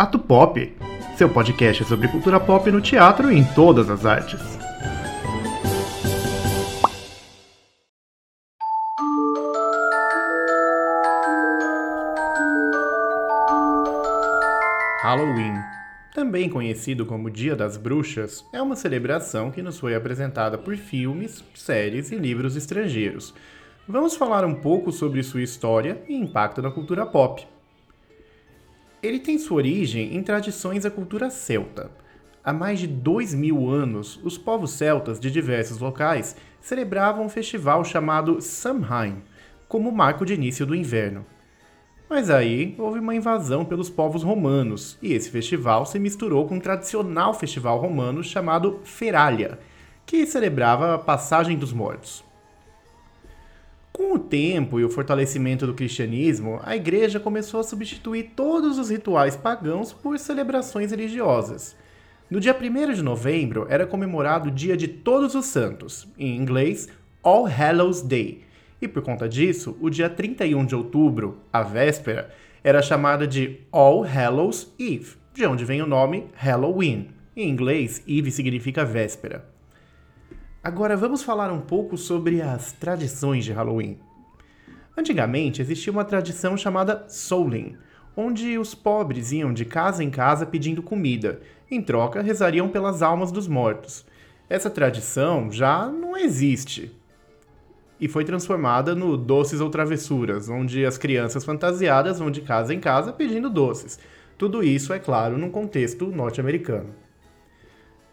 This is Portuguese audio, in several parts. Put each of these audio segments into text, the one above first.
Ato Pop, seu podcast sobre cultura pop no teatro e em todas as artes. Halloween, também conhecido como Dia das Bruxas, é uma celebração que nos foi apresentada por filmes, séries e livros estrangeiros. Vamos falar um pouco sobre sua história e impacto na cultura pop. Ele tem sua origem em tradições da cultura celta. Há mais de dois mil anos, os povos celtas de diversos locais celebravam um festival chamado Samhain, como marco de início do inverno. Mas aí houve uma invasão pelos povos romanos, e esse festival se misturou com um tradicional festival romano chamado Feralia, que celebrava a passagem dos mortos. Com o tempo e o fortalecimento do cristianismo, a igreja começou a substituir todos os rituais pagãos por celebrações religiosas. No dia 1 de novembro era comemorado o Dia de Todos os Santos, em inglês All Hallows Day, e por conta disso, o dia 31 de outubro, a véspera, era chamada de All Hallows Eve, de onde vem o nome Halloween. Em inglês, Eve significa véspera. Agora vamos falar um pouco sobre as tradições de Halloween. Antigamente existia uma tradição chamada Souling, onde os pobres iam de casa em casa pedindo comida, em troca rezariam pelas almas dos mortos. Essa tradição já não existe, e foi transformada no Doces ou Travessuras, onde as crianças fantasiadas vão de casa em casa pedindo doces. Tudo isso, é claro, num contexto norte-americano.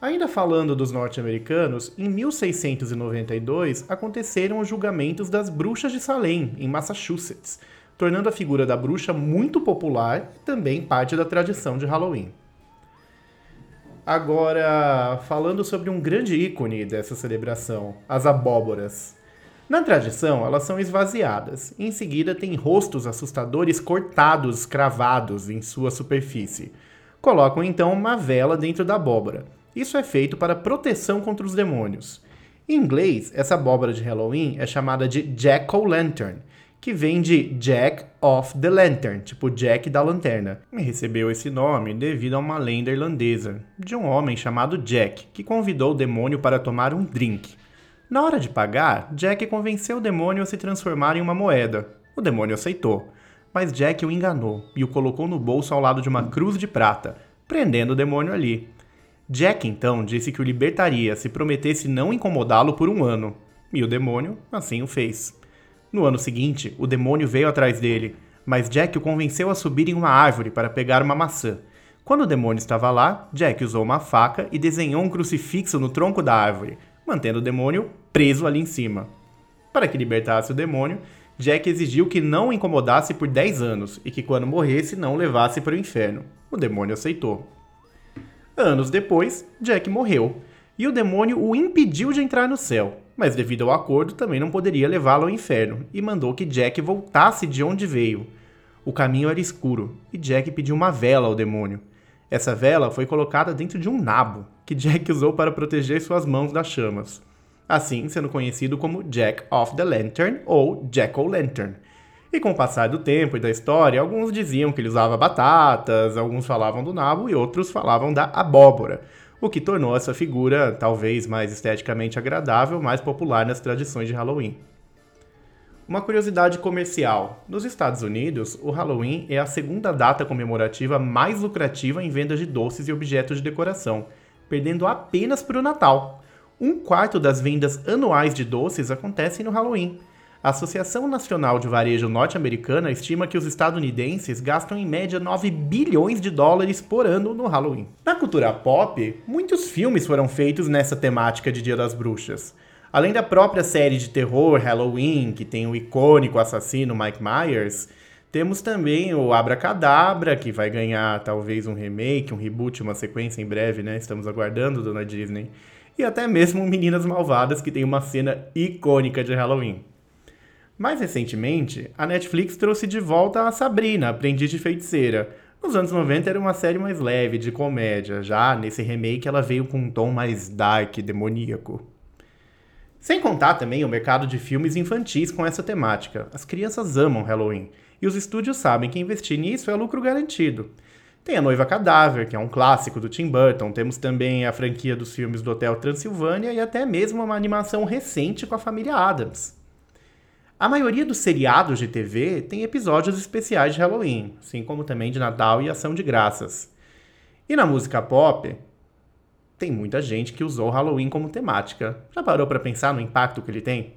Ainda falando dos norte-americanos, em 1692 aconteceram os julgamentos das bruxas de Salem, em Massachusetts, tornando a figura da bruxa muito popular e também parte da tradição de Halloween. Agora, falando sobre um grande ícone dessa celebração, as abóboras. Na tradição, elas são esvaziadas. Em seguida, tem rostos assustadores cortados, cravados em sua superfície. Colocam então uma vela dentro da abóbora. Isso é feito para proteção contra os demônios. Em inglês, essa abóbora de Halloween é chamada de Jack-o'-lantern, que vem de Jack of the Lantern, tipo Jack da lanterna. E recebeu esse nome devido a uma lenda irlandesa de um homem chamado Jack, que convidou o demônio para tomar um drink. Na hora de pagar, Jack convenceu o demônio a se transformar em uma moeda. O demônio aceitou, mas Jack o enganou e o colocou no bolso ao lado de uma cruz de prata, prendendo o demônio ali. Jack então disse que o libertaria se prometesse não incomodá-lo por um ano, e o demônio assim o fez. No ano seguinte, o demônio veio atrás dele, mas Jack o convenceu a subir em uma árvore para pegar uma maçã. Quando o demônio estava lá, Jack usou uma faca e desenhou um crucifixo no tronco da árvore, mantendo o demônio preso ali em cima. Para que libertasse o demônio, Jack exigiu que não o incomodasse por 10 anos e que quando morresse não o levasse para o inferno. O demônio aceitou. Anos depois, Jack morreu e o demônio o impediu de entrar no céu, mas devido ao acordo também não poderia levá-lo ao inferno e mandou que Jack voltasse de onde veio. O caminho era escuro e Jack pediu uma vela ao demônio. Essa vela foi colocada dentro de um nabo, que Jack usou para proteger suas mãos das chamas. Assim, sendo conhecido como Jack of the Lantern ou Jack-o'-lantern. E com o passar do tempo e da história, alguns diziam que ele usava batatas, alguns falavam do nabo e outros falavam da abóbora, o que tornou essa figura talvez mais esteticamente agradável, mais popular nas tradições de Halloween. Uma curiosidade comercial: nos Estados Unidos, o Halloween é a segunda data comemorativa mais lucrativa em vendas de doces e objetos de decoração, perdendo apenas para o Natal. Um quarto das vendas anuais de doces acontecem no Halloween. A Associação Nacional de Varejo Norte-Americana estima que os estadunidenses gastam em média 9 bilhões de dólares por ano no Halloween. Na cultura pop, muitos filmes foram feitos nessa temática de Dia das Bruxas. Além da própria série de terror Halloween, que tem o icônico assassino Mike Myers, temos também o Abracadabra, que vai ganhar talvez um remake, um reboot, uma sequência em breve, né? Estamos aguardando, dona Disney. E até mesmo Meninas Malvadas, que tem uma cena icônica de Halloween. Mais recentemente, a Netflix trouxe de volta a Sabrina, Aprendiz de Feiticeira. Nos anos 90 era uma série mais leve, de comédia. Já nesse remake ela veio com um tom mais dark, demoníaco. Sem contar também o mercado de filmes infantis com essa temática. As crianças amam Halloween e os estúdios sabem que investir nisso é lucro garantido. Tem A Noiva Cadáver, que é um clássico do Tim Burton. Temos também a franquia dos filmes do Hotel Transilvânia e até mesmo uma animação recente com a família Adams. A maioria dos seriados de TV tem episódios especiais de Halloween, assim como também de Natal e Ação de Graças. E na música pop, tem muita gente que usou Halloween como temática. Já parou para pensar no impacto que ele tem?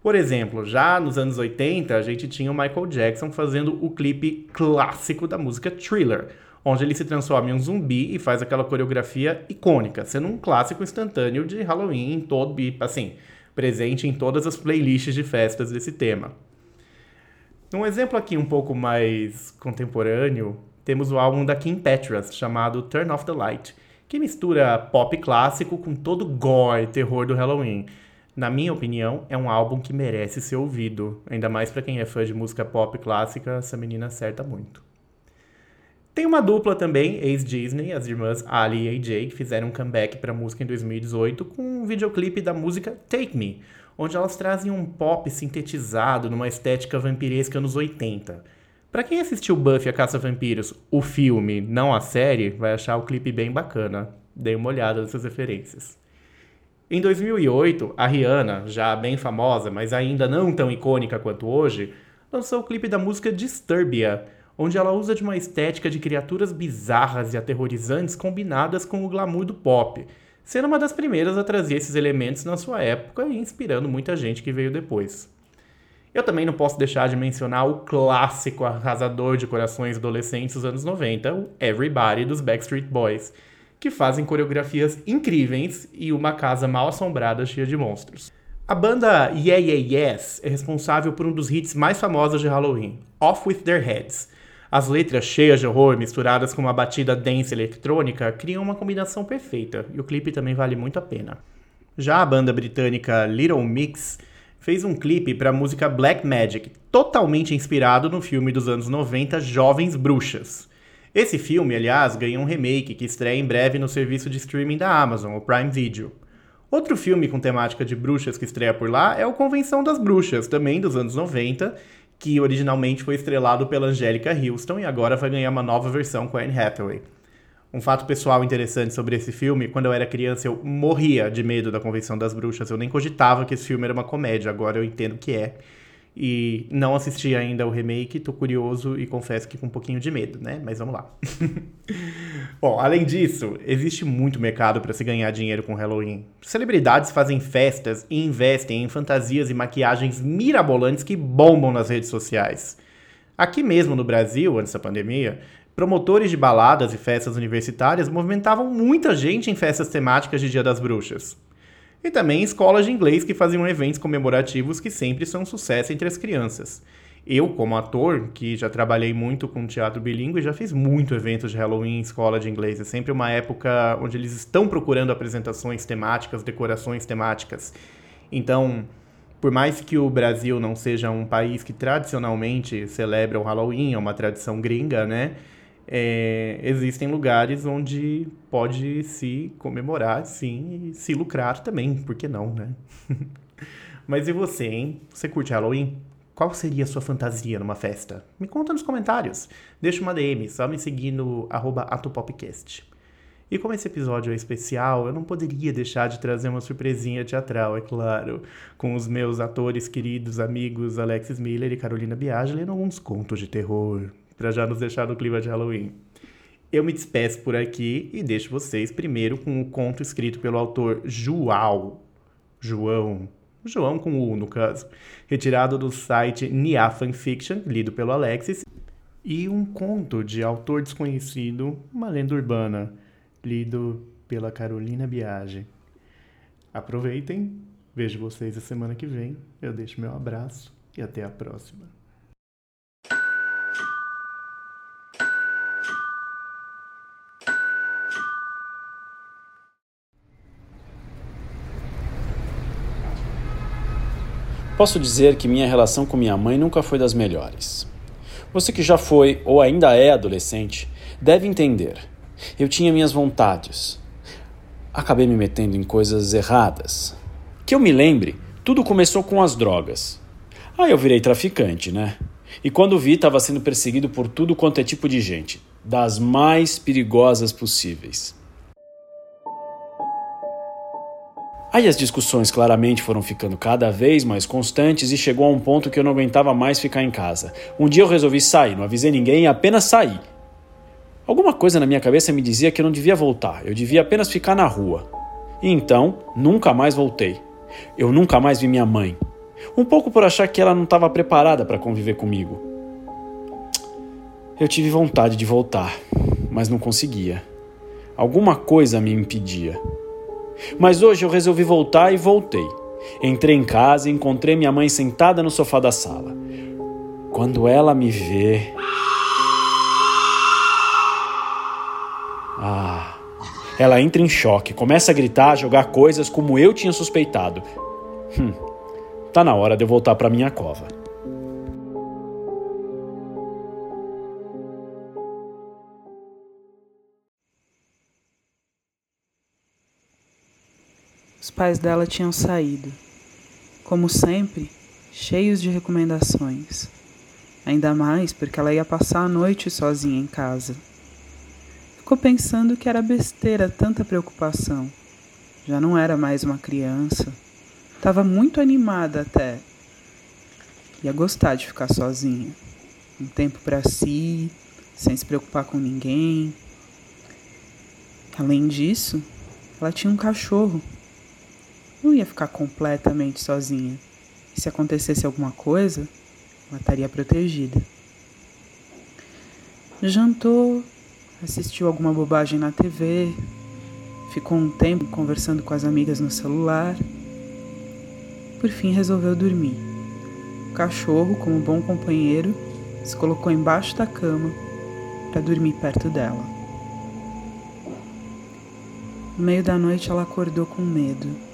Por exemplo, já nos anos 80, a gente tinha o Michael Jackson fazendo o clipe clássico da música Thriller, onde ele se transforma em um zumbi e faz aquela coreografia icônica, sendo um clássico instantâneo de Halloween em todo, assim, presente em todas as playlists de festas desse tema. Um exemplo aqui um pouco mais contemporâneo, temos o álbum da Kim Petras, chamado Turn Off the Light, que mistura pop clássico com todo gore e terror do Halloween. Na minha opinião, é um álbum que merece ser ouvido, ainda mais para quem é fã de música pop clássica, essa menina acerta muito. Tem uma dupla também, ex-Disney, as irmãs Ali e AJ, que fizeram um comeback para a música em 2018 com um videoclipe da música Take Me, onde elas trazem um pop sintetizado numa estética vampiresca nos 80. Para quem assistiu Buffy a Caça Vampiros, o filme, não a série, vai achar o clipe bem bacana. Dei uma olhada nessas referências. Em 2008, a Rihanna, já bem famosa, mas ainda não tão icônica quanto hoje, lançou o clipe da música Disturbia, onde ela usa de uma estética de criaturas bizarras e aterrorizantes combinadas com o glamour do pop, sendo uma das primeiras a trazer esses elementos na sua época e inspirando muita gente que veio depois. Eu também não posso deixar de mencionar o clássico arrasador de corações adolescentes dos anos 90, o Everybody dos Backstreet Boys que fazem coreografias incríveis e uma casa mal assombrada cheia de monstros. A banda Yeah Yeah Yes é responsável por um dos hits mais famosos de Halloween, Off With Their Heads. As letras cheias de horror misturadas com uma batida dance eletrônica criam uma combinação perfeita, e o clipe também vale muito a pena. Já a banda britânica Little Mix fez um clipe para a música Black Magic, totalmente inspirado no filme dos anos 90 Jovens Bruxas. Esse filme, aliás, ganha um remake que estreia em breve no serviço de streaming da Amazon, o Prime Video. Outro filme com temática de bruxas que estreia por lá é o Convenção das Bruxas, também dos anos 90, que originalmente foi estrelado pela Angélica Houston e agora vai ganhar uma nova versão com a Anne Hathaway. Um fato pessoal interessante sobre esse filme, quando eu era criança eu morria de medo da Convenção das Bruxas, eu nem cogitava que esse filme era uma comédia, agora eu entendo que é. E não assisti ainda o remake, tô curioso e confesso que com um pouquinho de medo, né? Mas vamos lá. Bom, além disso, existe muito mercado para se ganhar dinheiro com Halloween. Celebridades fazem festas e investem em fantasias e maquiagens mirabolantes que bombam nas redes sociais. Aqui mesmo no Brasil, antes da pandemia, promotores de baladas e festas universitárias movimentavam muita gente em festas temáticas de Dia das Bruxas e também escolas de inglês que faziam eventos comemorativos que sempre são um sucesso entre as crianças. Eu, como ator, que já trabalhei muito com teatro bilíngue, já fiz muito eventos de Halloween em escola de inglês. É sempre uma época onde eles estão procurando apresentações temáticas, decorações temáticas. Então, por mais que o Brasil não seja um país que tradicionalmente celebra o Halloween, é uma tradição gringa, né? É, existem lugares onde pode se comemorar, sim, e se lucrar também, por que não, né? Mas e você, hein? Você curte Halloween? Qual seria a sua fantasia numa festa? Me conta nos comentários. Deixa uma DM, só me seguir no atopopcast. E como esse episódio é especial, eu não poderia deixar de trazer uma surpresinha teatral, é claro, com os meus atores queridos amigos Alexis Miller e Carolina Biaggi lendo alguns contos de terror para já nos deixar no clima de Halloween. Eu me despeço por aqui e deixo vocês primeiro com o conto escrito pelo autor João. João. João com U, no caso. Retirado do site Nia Fanfiction, lido pelo Alexis. E um conto de autor desconhecido, uma lenda urbana, lido pela Carolina Biagi. Aproveitem, vejo vocês a semana que vem. Eu deixo meu abraço e até a próxima. Posso dizer que minha relação com minha mãe nunca foi das melhores. Você que já foi ou ainda é adolescente deve entender. Eu tinha minhas vontades. Acabei me metendo em coisas erradas. Que eu me lembre, tudo começou com as drogas. Aí eu virei traficante, né? E quando vi, estava sendo perseguido por tudo quanto é tipo de gente. das mais perigosas possíveis. Aí as discussões claramente foram ficando cada vez mais constantes e chegou a um ponto que eu não aguentava mais ficar em casa. Um dia eu resolvi sair, não avisei ninguém apenas saí. Alguma coisa na minha cabeça me dizia que eu não devia voltar, eu devia apenas ficar na rua. E então, nunca mais voltei. Eu nunca mais vi minha mãe. Um pouco por achar que ela não estava preparada para conviver comigo. Eu tive vontade de voltar, mas não conseguia. Alguma coisa me impedia. Mas hoje eu resolvi voltar e voltei. Entrei em casa e encontrei minha mãe sentada no sofá da sala. Quando ela me vê. Ah. Ela entra em choque, começa a gritar, a jogar coisas como eu tinha suspeitado. Hum, tá na hora de eu voltar para minha cova. Os pais dela tinham saído, como sempre, cheios de recomendações. Ainda mais porque ela ia passar a noite sozinha em casa. Ficou pensando que era besteira tanta preocupação. Já não era mais uma criança. Estava muito animada até. Ia gostar de ficar sozinha. Um tempo para si, sem se preocupar com ninguém. Além disso, ela tinha um cachorro não ia ficar completamente sozinha. E se acontecesse alguma coisa, ela estaria protegida. Jantou, assistiu alguma bobagem na TV, ficou um tempo conversando com as amigas no celular. Por fim, resolveu dormir. O cachorro, como bom companheiro, se colocou embaixo da cama para dormir perto dela. No meio da noite, ela acordou com medo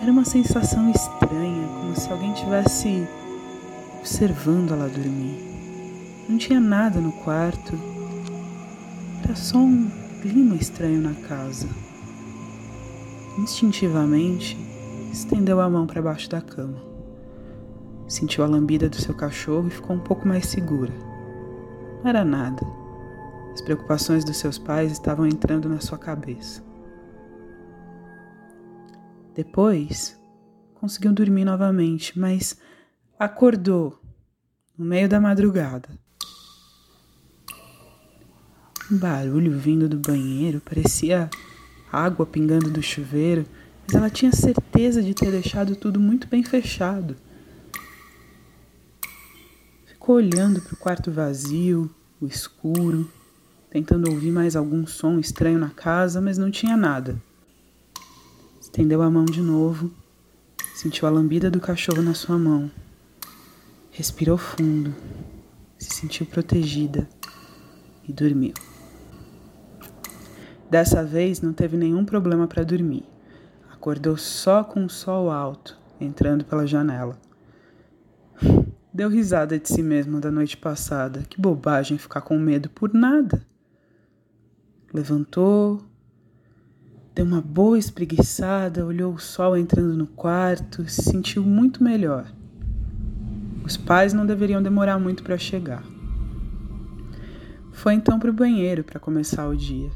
era uma sensação estranha, como se alguém tivesse observando ela dormir. Não tinha nada no quarto. Era só um clima estranho na casa. Instintivamente, estendeu a mão para baixo da cama. Sentiu a lambida do seu cachorro e ficou um pouco mais segura. Não era nada. As preocupações dos seus pais estavam entrando na sua cabeça. Depois, conseguiu dormir novamente, mas acordou no meio da madrugada. Um barulho vindo do banheiro, parecia água pingando do chuveiro, mas ela tinha certeza de ter deixado tudo muito bem fechado. Ficou olhando para o quarto vazio, o escuro, tentando ouvir mais algum som estranho na casa, mas não tinha nada. Estendeu a mão de novo, sentiu a lambida do cachorro na sua mão. Respirou fundo, se sentiu protegida e dormiu. Dessa vez não teve nenhum problema para dormir. Acordou só com o sol alto entrando pela janela. Deu risada de si mesma da noite passada. Que bobagem ficar com medo por nada. Levantou, Deu uma boa espreguiçada, olhou o sol entrando no quarto, se sentiu muito melhor. Os pais não deveriam demorar muito para chegar. Foi então para o banheiro para começar o dia.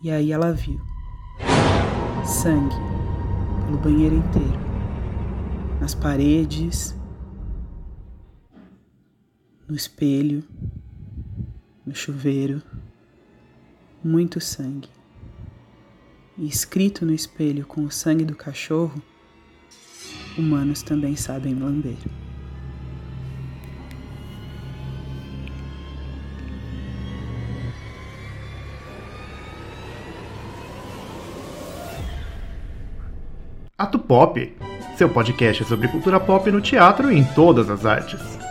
E aí ela viu sangue pelo banheiro inteiro, nas paredes, no espelho, no chuveiro muito sangue. E escrito no espelho com o sangue do cachorro, humanos também sabem lamber. Ato Pop, seu podcast sobre cultura pop no teatro e em todas as artes.